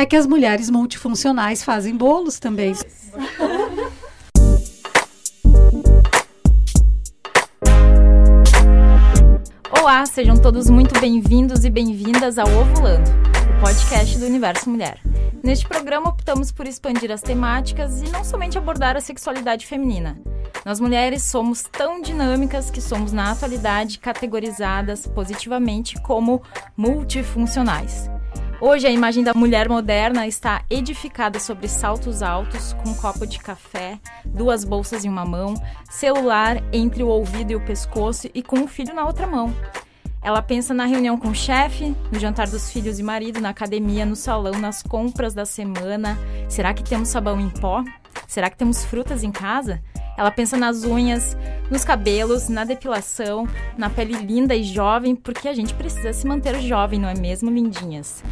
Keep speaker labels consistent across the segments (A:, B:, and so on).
A: é que as mulheres multifuncionais fazem bolos também.
B: Olá, sejam todos muito bem-vindos e bem-vindas ao Ovulando, o podcast do Universo Mulher. Neste programa, optamos por expandir as temáticas e não somente abordar a sexualidade feminina. Nós mulheres somos tão dinâmicas que somos, na atualidade, categorizadas positivamente como multifuncionais. Hoje, a imagem da mulher moderna está edificada sobre saltos altos, com um copo de café, duas bolsas em uma mão, celular entre o ouvido e o pescoço e com um filho na outra mão. Ela pensa na reunião com o chefe, no jantar dos filhos e marido, na academia, no salão, nas compras da semana. Será que temos sabão em pó? Será que temos frutas em casa? Ela pensa nas unhas, nos cabelos, na depilação, na pele linda e jovem, porque a gente precisa se manter jovem, não é mesmo, lindinhas?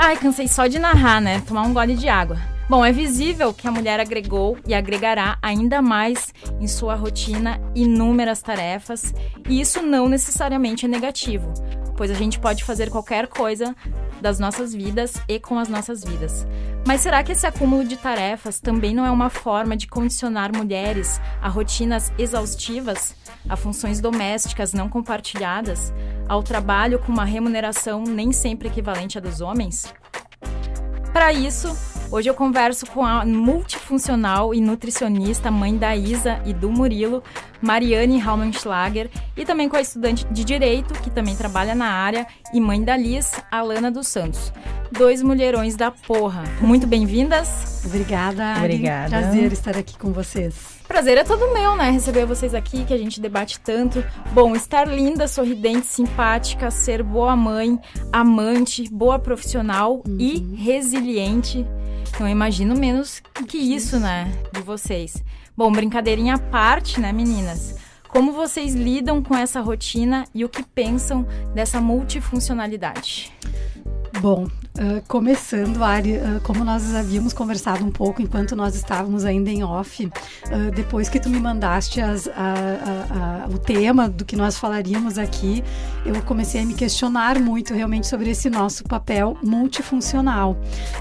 B: Ai, cansei só de narrar, né? Tomar um gole de água. Bom, é visível que a mulher agregou e agregará ainda mais em sua rotina inúmeras tarefas, e isso não necessariamente é negativo, pois a gente pode fazer qualquer coisa das nossas vidas e com as nossas vidas. Mas será que esse acúmulo de tarefas também não é uma forma de condicionar mulheres a rotinas exaustivas, a funções domésticas não compartilhadas, ao trabalho com uma remuneração nem sempre equivalente à dos homens? Para isso, Hoje eu converso com a multifuncional e nutricionista, mãe da Isa e do Murilo, Mariane Raumenschlager, e também com a estudante de Direito, que também trabalha na área, e mãe da Liz, Alana dos Santos. Dois mulherões da porra. Muito bem-vindas.
A: Obrigada, Ari.
C: Obrigada.
A: Prazer estar aqui com vocês.
B: Prazer é todo meu, né? Receber vocês aqui, que a gente debate tanto. Bom, estar linda, sorridente, simpática, ser boa mãe, amante, boa profissional uhum. e resiliente. Não imagino menos que isso, né? De vocês. Bom, brincadeirinha à parte, né, meninas? Como vocês lidam com essa rotina e o que pensam dessa multifuncionalidade?
A: Bom, uh, começando, Ari, uh, como nós havíamos conversado um pouco enquanto nós estávamos ainda em off, uh, depois que tu me mandaste as, a, a, a, o tema do que nós falaríamos aqui, eu comecei a me questionar muito realmente sobre esse nosso papel multifuncional.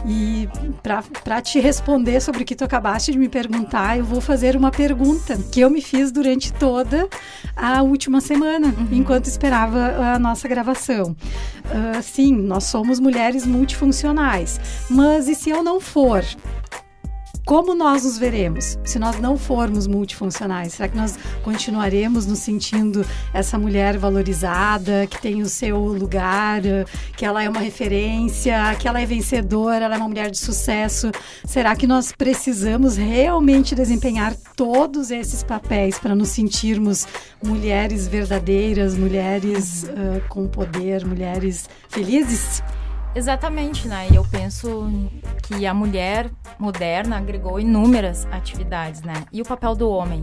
A: E para te responder sobre o que tu acabaste de me perguntar, eu vou fazer uma pergunta que eu me fiz durante toda a última semana, uhum. enquanto esperava a nossa gravação. Sim, nós somos mulheres multifuncionais. Mas e se eu não for? Como nós nos veremos se nós não formos multifuncionais? Será que nós continuaremos nos sentindo essa mulher valorizada, que tem o seu lugar, que ela é uma referência, que ela é vencedora, ela é uma mulher de sucesso? Será que nós precisamos realmente desempenhar todos esses papéis para nos sentirmos mulheres verdadeiras, mulheres uh, com poder, mulheres felizes?
B: Exatamente, né? E eu penso que a mulher moderna agregou inúmeras atividades, né? E o papel do homem?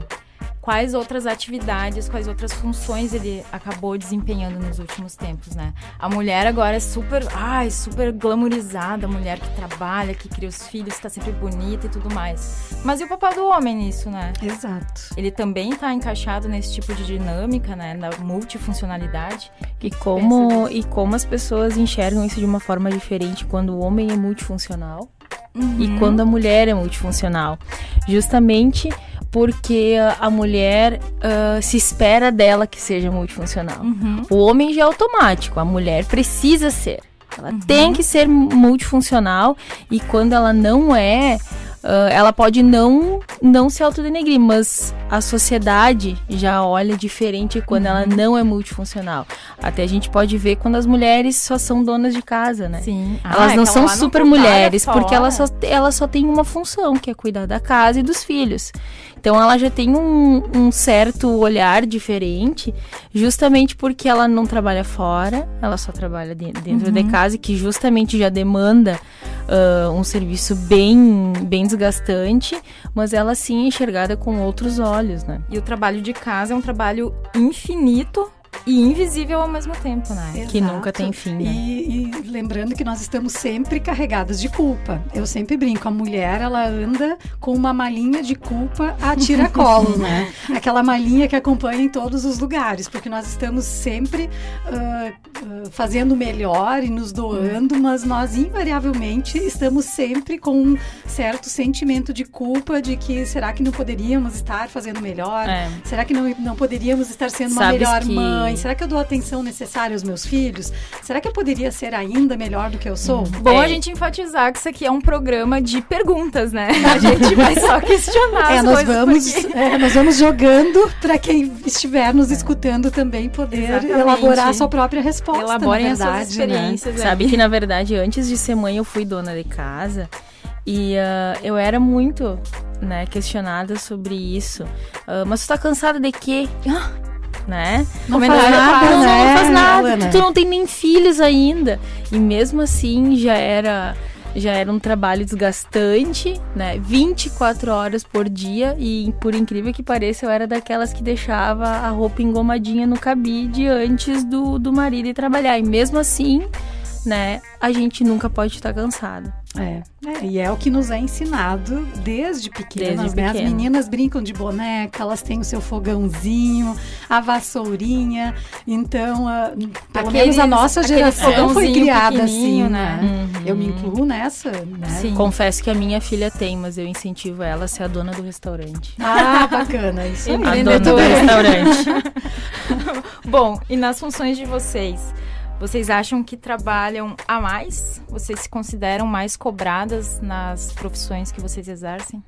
B: Quais outras atividades, quais outras funções ele acabou desempenhando nos últimos tempos, né? A mulher agora é super, ai, super glamourizada, a mulher que trabalha, que cria os filhos, está sempre bonita e tudo mais. Mas e o papel do homem nisso, né?
A: Exato.
B: Ele também está encaixado nesse tipo de dinâmica, né, na multifuncionalidade.
C: E como e como as pessoas enxergam isso de uma forma diferente quando o homem é multifuncional uhum. e quando a mulher é multifuncional. Justamente porque a mulher uh, se espera dela que seja multifuncional. Uhum. O homem já é automático, a mulher precisa ser. Ela uhum. tem que ser multifuncional e quando ela não é, uh, ela pode não não se autodenegrir, mas a sociedade já olha diferente quando uhum. ela não é multifuncional. Até a gente pode ver quando as mulheres só são donas de casa, né?
B: Sim.
C: Elas ah, não são super não mulheres, porque elas só, elas só têm uma função, que é cuidar da casa e dos filhos. Então ela já tem um, um certo olhar diferente, justamente porque ela não trabalha fora, ela só trabalha dentro, dentro uhum. de casa, que justamente já demanda uh, um serviço bem, bem desgastante, mas ela sim é enxergada com outros olhos, né?
B: E o trabalho de casa é um trabalho infinito e invisível ao mesmo tempo, né?
C: Exato. Que nunca tem fim, né?
A: E, e, lembrando que nós estamos sempre carregadas de culpa. Eu sempre brinco, a mulher ela anda com uma malinha de culpa a tiracolo, né? Aquela malinha que acompanha em todos os lugares, porque nós estamos sempre uh, uh, fazendo melhor e nos doando, mas nós invariavelmente estamos sempre com um certo sentimento de culpa de que será que não poderíamos estar fazendo melhor? É. Será que não, não poderíamos estar sendo uma Sabes melhor que... mãe? Será que eu dou a atenção necessária aos meus filhos? Será que eu poderia ser ainda melhor do que eu sou?
B: Bom é. a gente enfatizar que isso aqui é um programa de perguntas, né? A gente vai só questionar é,
A: as nós vamos, porque... é, nós vamos jogando para quem estiver nos escutando também poder Exatamente. elaborar a sua própria resposta.
B: Elaborem as suas experiências.
C: Né? Sabe que, na verdade, antes de ser mãe, eu fui dona de casa. E uh, eu era muito, né, questionada sobre isso. Uh, mas tu tá cansada de quê? Ah, né?
A: Não faz nada, não, né?
C: não faz nada. Tu não tem nem filhos ainda. E mesmo assim já era já era um trabalho desgastante, né? 24 horas por dia e por incrível que pareça, eu era daquelas que deixava a roupa engomadinha no cabide antes do, do marido ir trabalhar. E mesmo assim, né, a gente nunca pode estar cansado.
A: É, é, e é o que nos é ensinado desde pequenas, desde né? As meninas brincam de boneca, elas têm o seu fogãozinho, a vassourinha. Então, uh, pelo aqueles, menos a nossa geração foi criada assim, né? Uhum. Eu me incluo nessa, né?
C: Sim. Confesso que a minha filha tem, mas eu incentivo ela a ser a dona do restaurante.
A: Ah, bacana, isso aí.
C: A dona do restaurante.
B: Bom, e nas funções de vocês? Vocês acham que trabalham a mais? Vocês se consideram mais cobradas nas profissões que vocês exercem?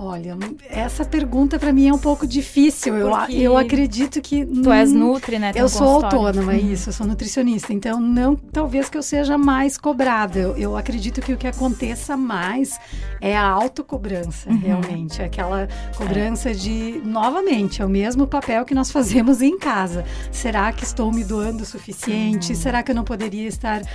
A: Olha, essa pergunta para mim é um pouco difícil. Eu, eu acredito que.
B: Tu és nutri, né?
A: Eu sou autônoma, uhum. isso, eu sou nutricionista. Então, não talvez que eu seja mais cobrada. Eu, eu acredito que o que aconteça mais é a autocobrança, uhum. realmente. Aquela cobrança é. de, novamente, é o mesmo papel que nós fazemos em casa. Será que estou me doando o suficiente? Uhum. Será que eu não poderia estar uh,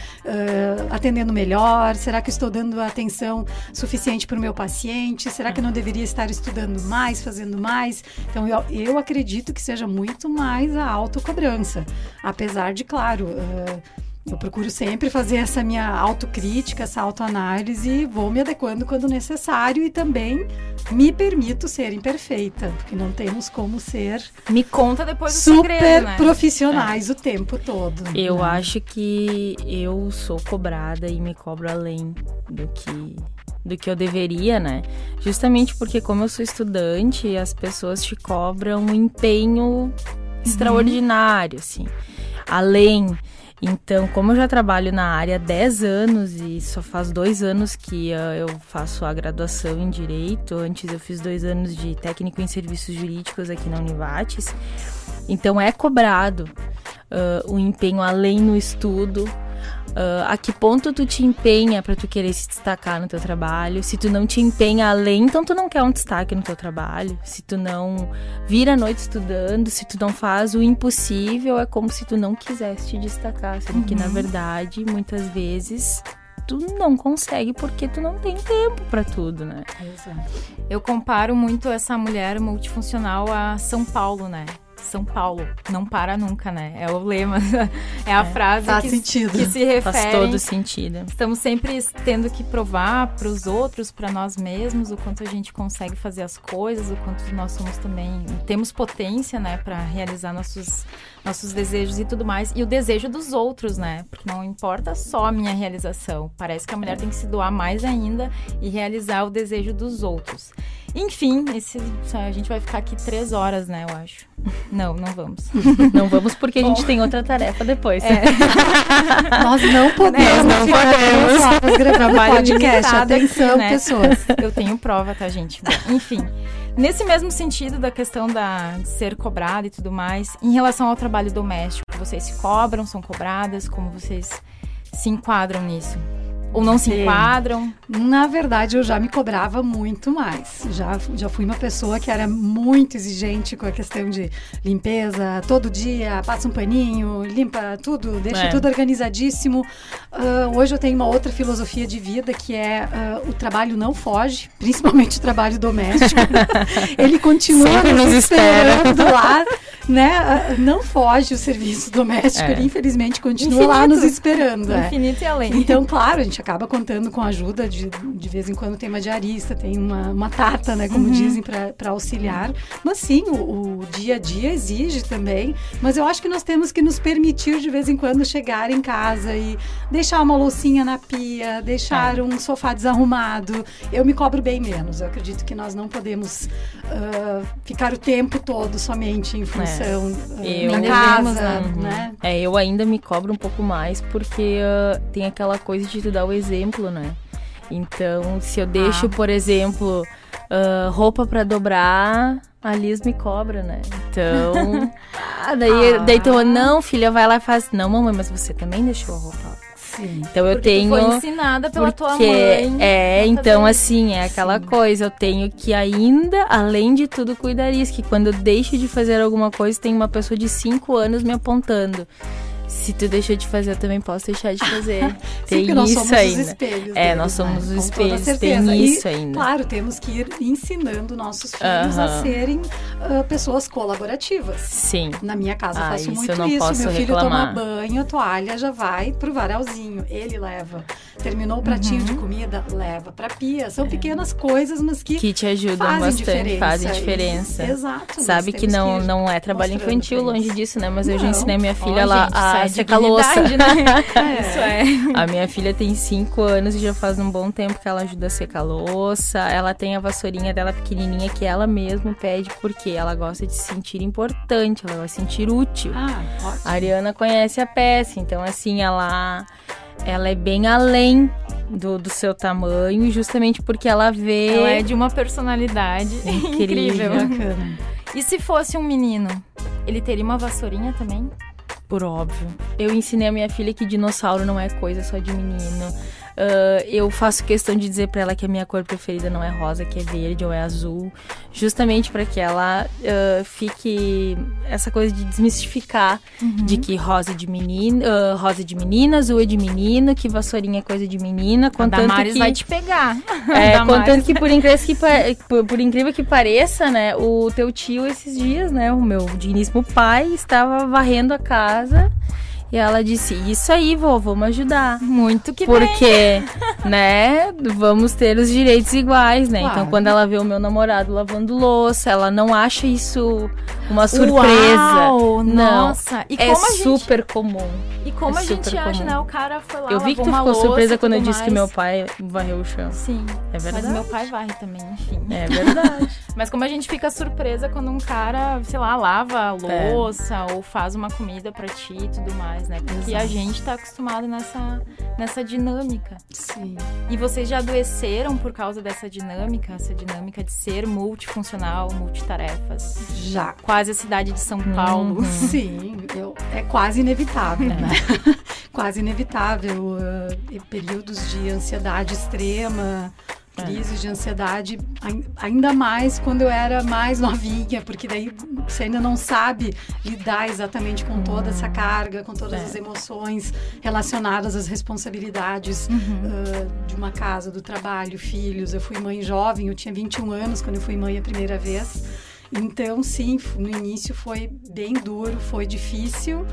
A: atendendo melhor? Será que estou dando atenção suficiente para o meu paciente? Será que eu não deveria deveria estar estudando mais, fazendo mais. Então, eu, eu acredito que seja muito mais a autocobrança. Apesar de, claro. Uh, eu procuro sempre fazer essa minha autocrítica, essa autoanálise e vou me adequando quando necessário e também me permito ser imperfeita, porque não temos como ser.
B: Me conta depois
A: o super segredo, né? profissionais é. o tempo todo.
C: Eu né? acho que eu sou cobrada e me cobro além do que do que eu deveria, né? Justamente porque como eu sou estudante, as pessoas te cobram um empenho uhum. extraordinário, assim. Além então, como eu já trabalho na área há 10 anos e só faz dois anos que uh, eu faço a graduação em Direito, antes eu fiz dois anos de técnico em serviços jurídicos aqui na Univates, então é cobrado uh, o empenho além no estudo, Uh, a que ponto tu te empenha para tu querer se destacar no teu trabalho? Se tu não te empenha além, então tu não quer um destaque no teu trabalho. Se tu não vira a noite estudando, se tu não faz o impossível, é como se tu não quisesse te destacar, sendo uhum. que na uhum. verdade, muitas vezes tu não consegue porque tu não tem tempo para tudo, né?
B: Exato. Eu comparo muito essa mulher multifuncional a São Paulo, né? São Paulo não para nunca, né? É o lema, é a é, frase
A: que,
B: que, se refere.
C: Faz todo sentido.
B: Estamos sempre tendo que provar para os outros, para nós mesmos, o quanto a gente consegue fazer as coisas, o quanto nós somos também temos potência, né, para realizar nossos nossos desejos e tudo mais e o desejo dos outros, né? Porque não importa só a minha realização. Parece que a mulher tem que se doar mais ainda e realizar o desejo dos outros. Enfim, esse, a gente vai ficar aqui três horas, né, eu acho. Não, não vamos.
C: Não vamos porque a gente tem outra tarefa depois.
A: É. Nós não podemos. Nós não podemos. Nós gravando podcast. Atenção, aqui, né? pessoas.
B: Eu tenho prova, tá, gente? Bom, enfim. Nesse mesmo sentido da questão da, de ser cobrada e tudo mais, em relação ao trabalho doméstico, vocês se cobram, são cobradas, como vocês se enquadram nisso? Ou não se Sim. enquadram?
A: Na verdade, eu já me cobrava muito mais. Já, já fui uma pessoa que era muito exigente com a questão de limpeza, todo dia, passa um paninho, limpa tudo, deixa é. tudo organizadíssimo. Uh, hoje eu tenho uma outra filosofia de vida que é uh, o trabalho não foge, principalmente o trabalho doméstico. Ele continua Sempre nos esperando lá, né? Uh, não foge o serviço doméstico, é. ele infelizmente continua Infinito. lá nos esperando.
B: É. Infinito é. e além.
A: Então, claro, a gente acaba contando com a ajuda de, de vez em quando tem uma diarista, tem uma, uma tata, né, como uhum. dizem, para auxiliar. Mas sim, o, o, dia a dia exige também. Mas eu acho que nós temos que nos permitir de vez em quando chegar em casa e deixar uma loucinha na pia, deixar é. um sofá desarrumado. Eu me cobro bem menos. Eu acredito que nós não podemos uh, ficar o tempo todo somente em função é. uh, da casa, uhum. né?
C: É, eu ainda me cobro um pouco mais porque uh, tem aquela coisa de tu dar o exemplo, né? Então, se eu deixo, ah. por exemplo, uh, roupa para dobrar, a Liz me cobra, né? Então. ah, daí, ah. daí tu, não, filha, vai lá e faz. Não, mamãe, mas você também deixou a roupa.
B: Sim. Então eu porque tenho. foi ensinada pela
C: porque,
B: tua mãe.
C: É, então assim, é aquela Sim. coisa. Eu tenho que ainda, além de tudo, cuidar isso. Que quando eu deixo de fazer alguma coisa, tem uma pessoa de 5 anos me apontando se tu deixou de fazer, eu também posso deixar de fazer.
A: tem Sim, isso nós ainda. espelhos
C: é, nós somos né? os espelhos, tem isso e, ainda.
A: Claro, temos que ir ensinando nossos filhos uh -huh. a serem uh, pessoas colaborativas.
C: Sim.
A: Na minha casa ah, eu faço muito eu isso. Meu filho toma banho, a toalha já vai pro varalzinho, ele leva. Terminou o pratinho uhum. de comida, leva pra pia. São é. pequenas coisas, mas que
C: que te ajudam fazem bastante, diferença. fazem diferença.
A: Exato.
C: Sabe que não não é trabalho infantil longe disso, né? Mas não. eu já ensinei minha filha lá a secar louça. Né?
B: é. Isso é.
C: A minha filha tem 5 anos e já faz um bom tempo que ela ajuda a secar louça. Ela tem a vassourinha dela pequenininha que ela mesma pede porque ela gosta de se sentir importante, ela gosta de se sentir útil.
A: Ah, ótimo.
C: A Ariana conhece a peça, então assim, ela ela é bem além do, do seu tamanho, justamente porque ela vê.
B: Ela é de uma personalidade incrível. incrível. E se fosse um menino, ele teria uma vassourinha também?
C: Por óbvio. Eu ensinei a minha filha que dinossauro não é coisa só de menino. Uh, eu faço questão de dizer para ela que a minha cor preferida não é rosa, que é verde ou é azul, justamente para que ela uh, fique essa coisa de desmistificar uhum. de que rosa é de menina, uh, rosa de menina, azul é de menino, que vassourinha é coisa de menina,
B: contanto que vai te pegar.
C: É, contanto que por incrível que, por, por incrível que pareça, né, o teu tio esses dias, né, o meu digníssimo pai estava varrendo a casa e ela disse: Isso aí, vô, vamos ajudar.
B: Muito que
C: Porque, bem. né, vamos ter os direitos iguais, né? Então, claro. Então, quando ela vê o meu namorado lavando louça, ela não acha isso uma surpresa.
B: Uau,
C: não.
B: Nossa,
C: e é gente... super comum.
B: E como é a gente acha, comum. né? O cara foi lá.
C: Eu vi que tu ficou surpresa quando eu disse mais. que meu pai varreu o chão.
B: Sim.
C: É verdade.
B: Mas meu pai varre também, enfim.
C: É verdade.
B: mas como a gente fica surpresa quando um cara, sei lá, lava a louça é. ou faz uma comida pra ti e tudo mais, né? Porque Exato. a gente tá acostumado nessa, nessa dinâmica.
A: Sim.
B: E vocês já adoeceram por causa dessa dinâmica, essa dinâmica de ser multifuncional, multitarefas?
A: Já.
B: Quase a cidade de São Paulo. Uhum.
A: Sim, eu, é quase inevitável, né? quase inevitável. Uh, períodos de ansiedade extrema, crises de ansiedade, ainda mais quando eu era mais novinha, porque daí você ainda não sabe lidar exatamente com toda essa carga, com todas é. as emoções relacionadas às responsabilidades uhum. uh, de uma casa, do trabalho, filhos. Eu fui mãe jovem, eu tinha 21 anos quando eu fui mãe a primeira vez. Então, sim, no início foi bem duro, foi difícil,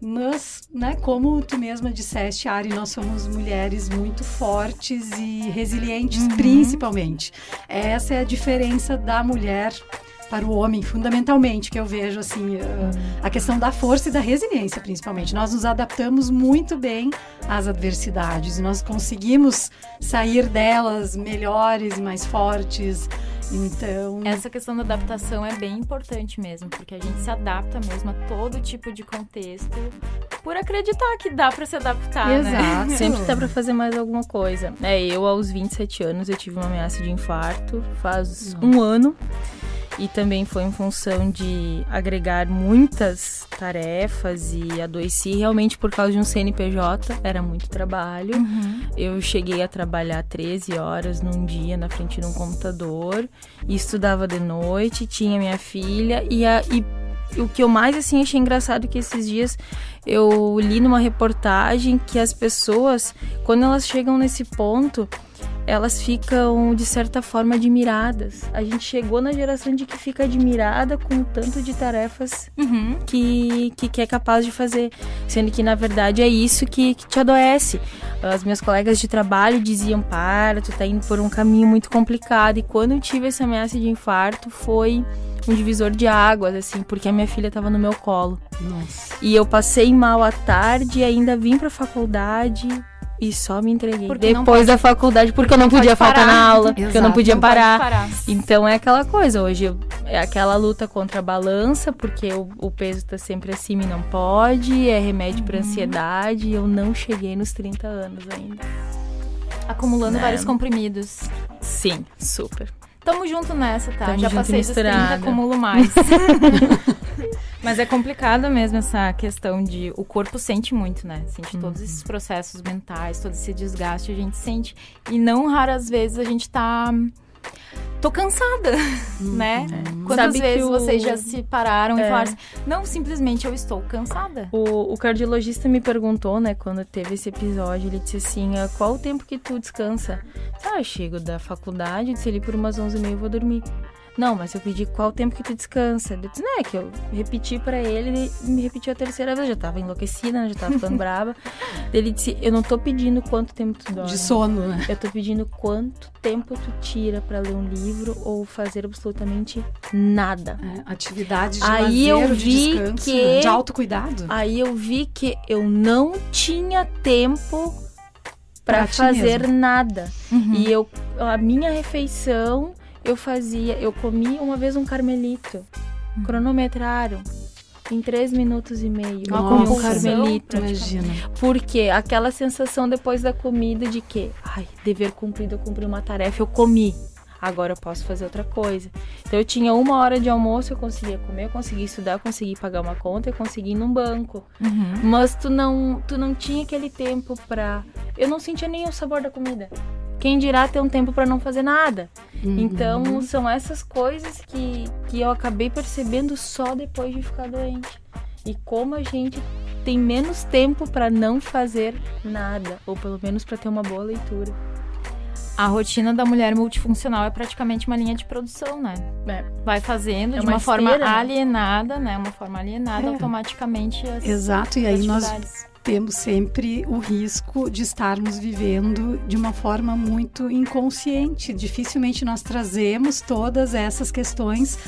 A: mas, né, como tu mesma disseste, Ari, nós somos mulheres muito fortes e resilientes, uhum. principalmente. Essa é a diferença da mulher para o homem, fundamentalmente, que eu vejo assim, a questão da força e da resiliência, principalmente. Nós nos adaptamos muito bem às adversidades nós conseguimos sair delas melhores e mais fortes. Então.
B: Essa questão da adaptação é bem importante mesmo, porque a gente se adapta mesmo a todo tipo de contexto por acreditar que dá para se adaptar, né?
C: Exato. né? Sempre dá para fazer mais alguma coisa. É, eu aos 27 anos eu tive uma ameaça de infarto, faz Não. um ano. E também foi em função de agregar muitas tarefas e adoeci realmente por causa de um CNPJ, era muito trabalho. Uhum. Eu cheguei a trabalhar 13 horas num dia na frente de um computador, estudava de noite, tinha minha filha e, a, e o que eu mais assim achei engraçado é que esses dias eu li numa reportagem que as pessoas, quando elas chegam nesse ponto, elas ficam de certa forma admiradas. A gente chegou na geração de que fica admirada com o tanto de tarefas uhum. que, que, que, é capaz de fazer, sendo que na verdade é isso que, que, te adoece. As minhas colegas de trabalho diziam: para, tu tá indo por um caminho muito complicado. E quando eu tive essa ameaça de infarto, foi um divisor de águas, assim, porque a minha filha estava no meu colo. Nossa. E eu passei mal à tarde e ainda vim pra faculdade e só me entreguei porque depois pode, da faculdade, porque, eu não podia faltar na aula, Exato, porque eu não podia não parar. parar. Então é aquela coisa, hoje é aquela luta contra a balança, porque o, o peso tá sempre acima e não pode, é remédio uhum. para ansiedade, e eu não cheguei nos 30 anos ainda.
B: Acumulando né? vários comprimidos.
C: Sim, super.
B: Tamo junto nessa, tá? Tamo Já passei dos 30, acumulo mais. Mas é complicado mesmo essa questão de. O corpo sente muito, né? Sente uhum. todos esses processos mentais, todo esse desgaste a gente sente. E não raras vezes a gente tá tô cansada, uhum. né? É. Quantas Sabe vezes o... vocês já se pararam é. e falaram assim, não, simplesmente eu estou cansada?
C: O, o, cardiologista me perguntou, né, quando teve esse episódio, ele disse assim, ah, qual o tempo que tu descansa? Ah, eu chego da faculdade, disse ali por umas 11 e meia eu vou dormir. Não, mas eu pedi qual tempo que tu descansa. Ele disse, né, que eu repeti para ele, ele me repetiu a terceira vez. Eu já tava enlouquecida, né, já tava ficando brava. Ele disse, eu não tô pedindo quanto tempo tu dorme.
A: De sono, né?
C: Eu tô pedindo quanto tempo tu tira para ler um livro ou fazer absolutamente nada.
A: É, atividade de aí lazer, eu vi de descanso, que né? de autocuidado.
C: Aí eu vi que eu não tinha tempo para fazer mesmo. nada. Uhum. E eu a minha refeição eu fazia, eu comi uma vez um carmelito, hum. cronometraram em três minutos e meio.
A: Uma um carmelito. Imagina.
C: Porque aquela sensação depois da comida de que, ai, dever cumprido, eu cumpri uma tarefa, eu comi. Agora eu posso fazer outra coisa. Então eu tinha uma hora de almoço, eu conseguia comer, eu conseguia estudar, eu conseguia pagar uma conta, eu conseguia ir num banco. Uhum. Mas tu não, tu não tinha aquele tempo pra. Eu não sentia nem o sabor da comida. Quem dirá ter um tempo para não fazer nada? Uhum. Então, são essas coisas que, que eu acabei percebendo só depois de ficar doente. E como a gente tem menos tempo para não fazer nada, ou pelo menos para ter uma boa leitura.
B: A rotina da mulher multifuncional é praticamente uma linha de produção, né? É. Vai fazendo é de uma, uma forma esteira, né? alienada, né? Uma forma alienada é. automaticamente as
A: Exato, e aí nós temos sempre o risco de estarmos vivendo de uma forma muito inconsciente. Dificilmente nós trazemos todas essas questões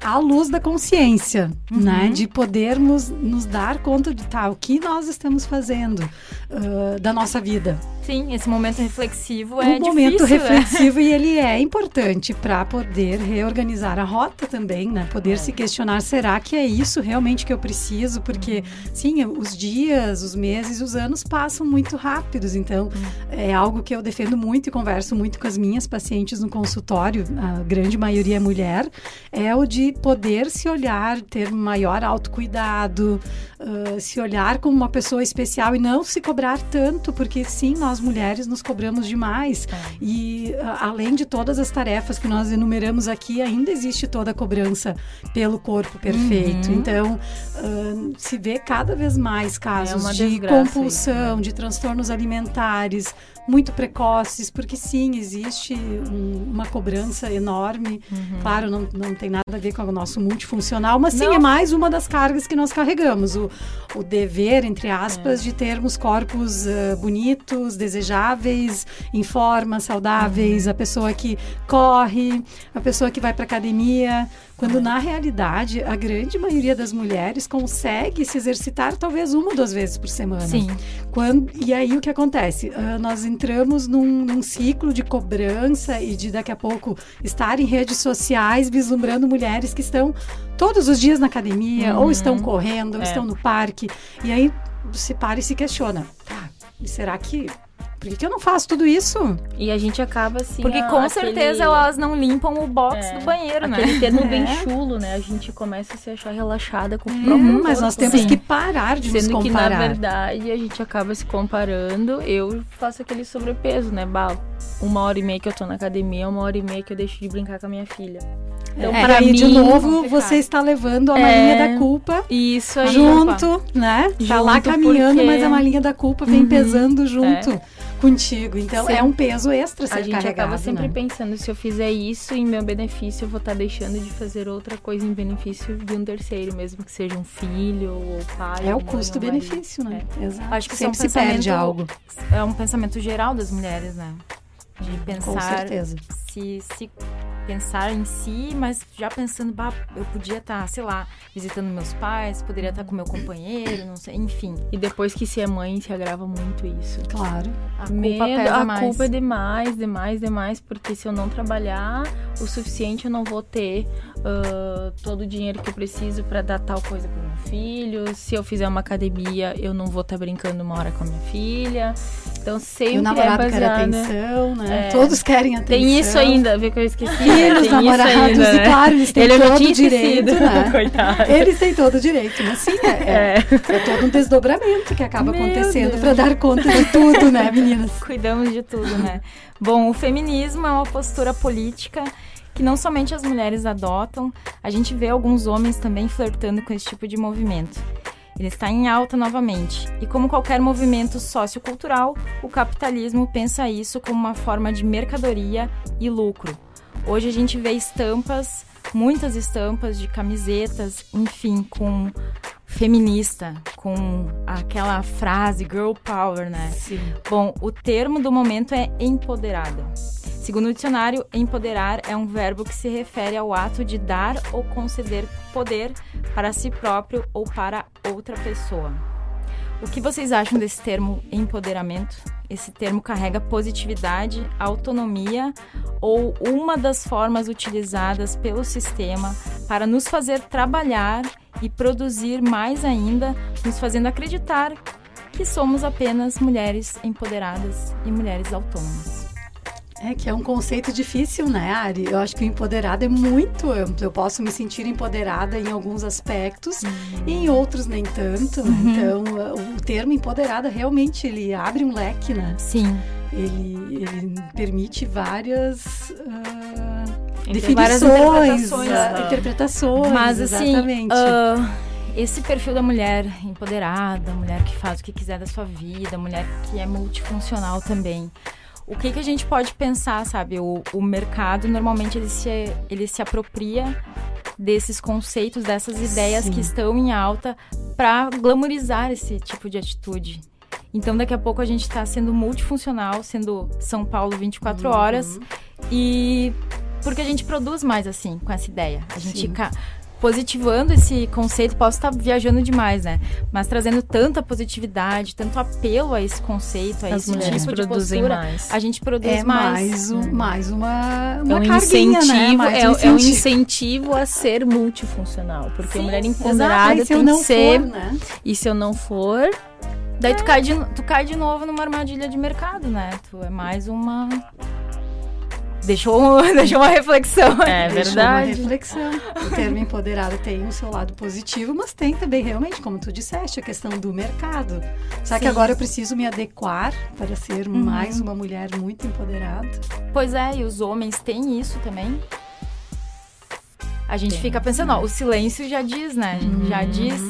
A: à luz da consciência, uhum. né? De podermos nos dar conta de tá, o que nós estamos fazendo uh, da nossa vida.
B: Sim, esse momento reflexivo é
A: um momento né? reflexivo e ele é importante para poder reorganizar a rota também, né? Poder é. se questionar, será que é isso realmente que eu preciso? Porque, sim, os dias, os meses, os anos passam muito rápidos, então é algo que eu defendo muito e converso muito com as minhas pacientes no consultório, a grande maioria é mulher, é o de poder se olhar, ter maior autocuidado, uh, se olhar como uma pessoa especial e não se cobrar tanto, porque sim, nós mulheres nos cobramos demais. É. E uh, além de todas as tarefas que nós enumeramos aqui, ainda existe toda a cobrança pelo corpo perfeito. Uhum. Então, uh, se vê cada vez mais casos é de compulsão, de transtornos alimentares, muito precoces, porque sim, existe um, uma cobrança enorme. Uhum. Claro, não, não tem nada a ver com o nosso multifuncional, mas sim, não. é mais uma das cargas que nós carregamos. O, o dever, entre aspas, é. de termos corpos uh, bonitos, desejáveis, em forma, saudáveis, a pessoa que corre, a pessoa que vai para academia. Quando na realidade a grande maioria das mulheres consegue se exercitar talvez uma ou duas vezes por semana.
B: Sim.
A: Quando, e aí o que acontece? Uh, nós entramos num, num, ciclo de cobrança e de daqui a pouco estar em redes sociais vislumbrando mulheres que estão todos os dias na academia, uhum. ou estão correndo, ou é. estão no parque. E aí se para e se questiona. Tá, será que por que, que eu não faço tudo isso?
C: E a gente acaba assim.
B: Porque com aquele... certeza elas não limpam o box é, do banheiro,
C: né? Aquele termo bem é. chulo, né? A gente começa a se achar relaxada com o
A: uhum,
C: próprio
A: Mas nós temos Sim. que parar de
C: Sendo
A: nos comparar.
C: que, na verdade, a gente acaba se comparando. Eu faço aquele sobrepeso, né? Bah, uma hora e meia que eu tô na academia, uma hora e meia que eu deixo de brincar com a minha filha.
A: Então, é, para mim, de novo, você está levando a malinha é, da culpa
C: isso aí,
A: junto, opa. né? Junto tá lá caminhando, porque... mas a malinha da culpa vem uhum, pesando junto. É contigo. Então Sim. é um peso extra ser
C: A gente
A: carregado,
C: acaba sempre
A: né?
C: pensando, se eu fizer isso em meu benefício, eu vou estar tá deixando de fazer outra coisa em benefício de um terceiro, mesmo que seja um filho ou pai.
A: É o custo-benefício, né?
B: É. Exato. Acho que sempre é um se perde algo. É um pensamento geral das mulheres, né? De pensar
A: Com certeza.
B: se, se pensar em si, mas já pensando, bah, eu podia estar, tá, sei lá, visitando meus pais, poderia estar tá com meu companheiro, não sei, enfim.
C: E depois que se é mãe, se agrava muito isso.
A: Claro.
C: A Medo, culpa pesa a mais. culpa é demais, demais, demais, porque se eu não trabalhar o suficiente, eu não vou ter uh, todo o dinheiro que eu preciso para dar tal coisa pro meu filho. Se eu fizer uma academia, eu não vou estar tá brincando uma hora com a minha filha. Então sempre
A: o namorado é baseada, quer atenção, né? É, Todos querem atenção.
C: Tem isso ainda, vê que eu esqueci.
A: Filhos, namorados, ainda, né? e claro, eles têm Ele todo o direito, né?
C: Coitado.
A: Eles têm todo o direito, mas sim, é, é, é. é todo um desdobramento que acaba Meu acontecendo para dar conta de tudo, né, meninas?
B: Cuidamos de tudo, né? Bom, o feminismo é uma postura política que não somente as mulheres adotam, a gente vê alguns homens também flertando com esse tipo de movimento. Ele está em alta novamente. E como qualquer movimento sociocultural, o capitalismo pensa isso como uma forma de mercadoria e lucro. Hoje a gente vê estampas, muitas estampas de camisetas, enfim, com feminista, com aquela frase girl power, né?
C: Sim.
B: Bom, o termo do momento é empoderada. Segundo o dicionário, empoderar é um verbo que se refere ao ato de dar ou conceder poder para si próprio ou para outra pessoa. O que vocês acham desse termo empoderamento? Esse termo carrega positividade, autonomia ou uma das formas utilizadas pelo sistema para nos fazer trabalhar e produzir mais ainda, nos fazendo acreditar que somos apenas mulheres empoderadas e mulheres autônomas.
A: É que é um conceito difícil, né, Ari? Eu acho que o empoderado é muito amplo. Eu posso me sentir empoderada em alguns aspectos uhum. e em outros nem tanto. Né? Uhum. Então, o termo empoderada realmente ele abre um leque, né?
B: Sim.
A: Ele, ele permite várias uh, definições,
B: interpretações.
A: Uh, interpretações.
B: Mas assim, exatamente. Uh, esse perfil da mulher empoderada, mulher que faz o que quiser da sua vida, mulher que é multifuncional também o que, que a gente pode pensar, sabe? O, o mercado normalmente ele se, ele se apropria desses conceitos, dessas ideias Sim. que estão em alta para glamorizar esse tipo de atitude. Então, daqui a pouco a gente está sendo multifuncional, sendo São Paulo 24 uhum. horas e porque a gente produz mais assim com essa ideia. A gente positivando esse conceito, posso estar viajando demais, né? Mas trazendo tanta positividade, tanto apelo a esse conceito, a As esse tipo de postura, mais. a gente produz
A: é
B: mais.
A: Mais, um, mais uma, uma
C: é um incentivo, né? mais é, um incentivo. é, um incentivo a ser multifuncional, porque Sim, a mulher empoderada tem que ser. For, né? E se eu não for,
B: Daí é. tu, cai de, tu cai de novo numa armadilha de mercado, né? Tu é mais uma deixou, deixou uma reflexão.
C: É verdade.
A: Deixou uma reflexão. O termo empoderado tem o seu lado positivo, mas tem também realmente, como tu disseste, a questão do mercado. Será Sim. que agora eu preciso me adequar para ser uhum. mais uma mulher muito empoderada?
B: Pois é, e os homens têm isso também. A gente tem, fica pensando, ó, o silêncio já diz, né? Uhum. Já diz.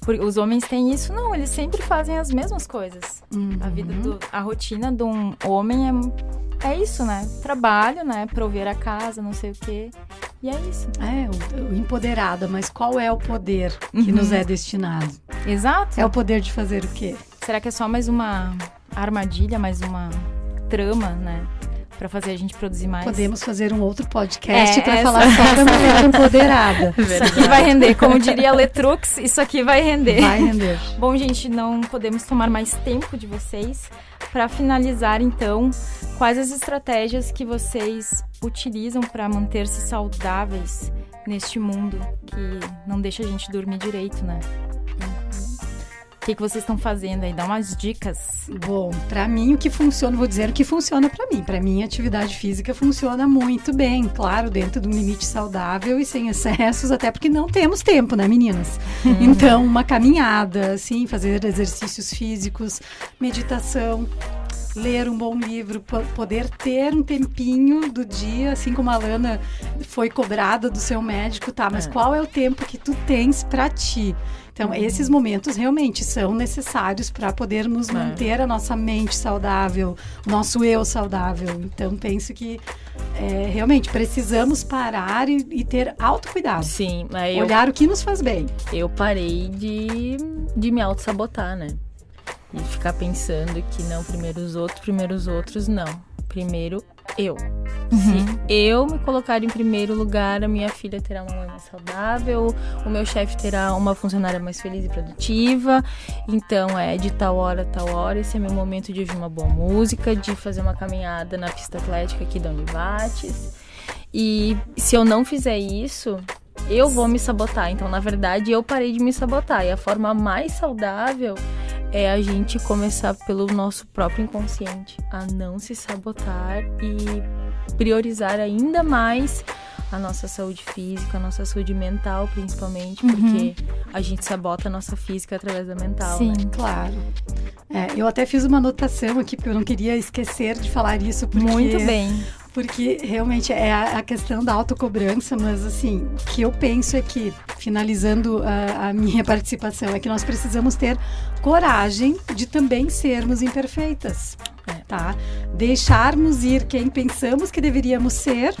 B: Porque os homens têm isso, não, eles sempre fazem as mesmas coisas. Uhum. A vida do, a rotina de um homem é é isso, né? Trabalho, né? Prover a casa, não sei o quê. E é isso.
A: É, o, o empoderada, mas qual é o poder que uhum. nos é destinado?
B: Exato.
A: É o poder de fazer o quê?
B: Será que é só mais uma armadilha, mais uma trama, né? Para fazer a gente produzir mais.
A: Podemos fazer um outro podcast é, para falar só da mulher empoderada.
B: Isso aqui vai render, como diria Letrux, isso aqui vai render.
A: Vai render.
B: Bom, gente, não podemos tomar mais tempo de vocês. Para finalizar, então, quais as estratégias que vocês utilizam para manter-se saudáveis neste mundo que não deixa a gente dormir direito, né? Que, que vocês estão fazendo aí? Dá umas dicas.
A: Bom, para mim o que funciona, vou dizer o que funciona para mim. Para mim, a atividade física funciona muito bem, claro, dentro de um limite saudável e sem excessos, até porque não temos tempo, né, meninas? Uhum. Então, uma caminhada, assim, fazer exercícios físicos, meditação, ler um bom livro, poder ter um tempinho do dia, assim como a Lana foi cobrada do seu médico, tá? Mas é. qual é o tempo que tu tens para ti? Então, uhum. esses momentos realmente são necessários para podermos é. manter a nossa mente saudável, o nosso eu saudável. Então, penso que é, realmente precisamos parar e, e ter autocuidado.
C: Sim,
A: eu, olhar o que nos faz bem.
C: Eu parei de, de me auto-sabotar, né? E ficar pensando que não, primeiro os outros, primeiro os outros, não. Primeiro eu. Uhum. Se eu me colocar em primeiro lugar, a minha filha terá uma mãe mais saudável, o meu chefe terá uma funcionária mais feliz e produtiva. Então é de tal hora, tal hora, esse é meu momento de ouvir uma boa música, de fazer uma caminhada na pista atlética aqui da Univates. E se eu não fizer isso, eu vou me sabotar. Então, na verdade, eu parei de me sabotar. E a forma mais saudável é a gente começar pelo nosso próprio inconsciente, a não se sabotar e priorizar ainda mais a nossa saúde física, a nossa saúde mental, principalmente, uhum. porque a gente sabota a nossa física através da mental.
A: Sim,
C: né?
A: claro. É, eu até fiz uma anotação aqui, porque eu não queria esquecer de falar isso. Porque,
B: Muito bem.
A: Porque realmente é a, questão da autocobrança, mas assim, o que eu penso é que, finalizando a, a minha participação, é que nós precisamos ter coragem de também sermos imperfeitas. É. Tá? Deixarmos ir quem pensamos que deveríamos ser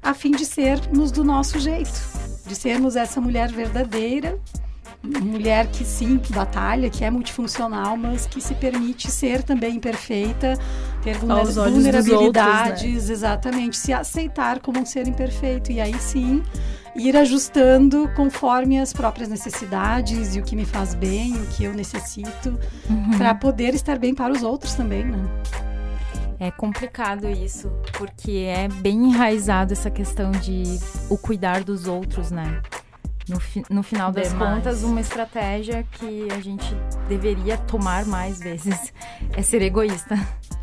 A: a fim de sermos do nosso jeito, de sermos essa mulher verdadeira, mulher que sim, que batalha, que é multifuncional, mas que se permite ser também imperfeita, ter vulnerabilidades, outros, né? exatamente, se aceitar como um ser imperfeito e aí sim ir ajustando conforme as próprias necessidades e o que me faz bem, o que eu necessito, uhum. para poder estar bem para os outros também, né?
B: É complicado isso, porque é bem enraizado essa questão de o cuidar dos outros, né? No, fi, no final das Demais. contas, uma estratégia que a gente deveria tomar mais vezes é ser egoísta.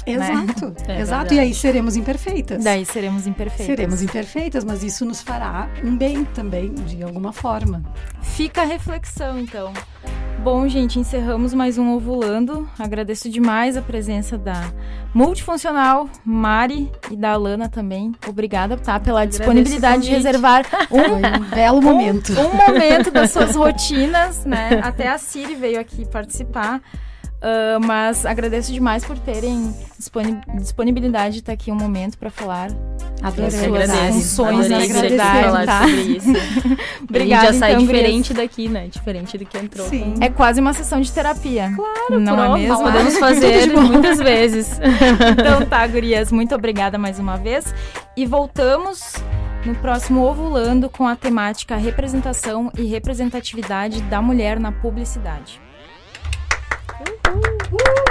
A: Exato, né? é exato. E aí seremos imperfeitas.
B: Daí seremos imperfeitas.
A: Seremos imperfeitas, mas isso nos fará um bem também, de alguma forma.
B: Fica a reflexão, então. Bom, gente, encerramos mais um Ovulando. Agradeço demais a presença da multifuncional Mari e da Alana também. Obrigada, tá, pela Agradeço disponibilidade de reservar um,
A: um belo momento.
B: Um, um momento das suas rotinas, né? Até a Siri veio aqui participar. Uh, mas agradeço demais por terem disponibilidade de estar aqui um momento para falar
A: Adorei,
B: das suas funções na
C: falar tá? sobre isso. Obrigada, já sai então, diferente gurias. daqui, né? Diferente do que entrou.
B: Sim. É quase uma sessão de terapia.
C: Claro,
B: não
C: pronto,
B: é mesmo?
C: Podemos fazer muitas vezes.
B: então tá, gurias, muito obrigada mais uma vez. E voltamos no próximo Ovulando com a temática representação e representatividade da mulher na publicidade. Uhul.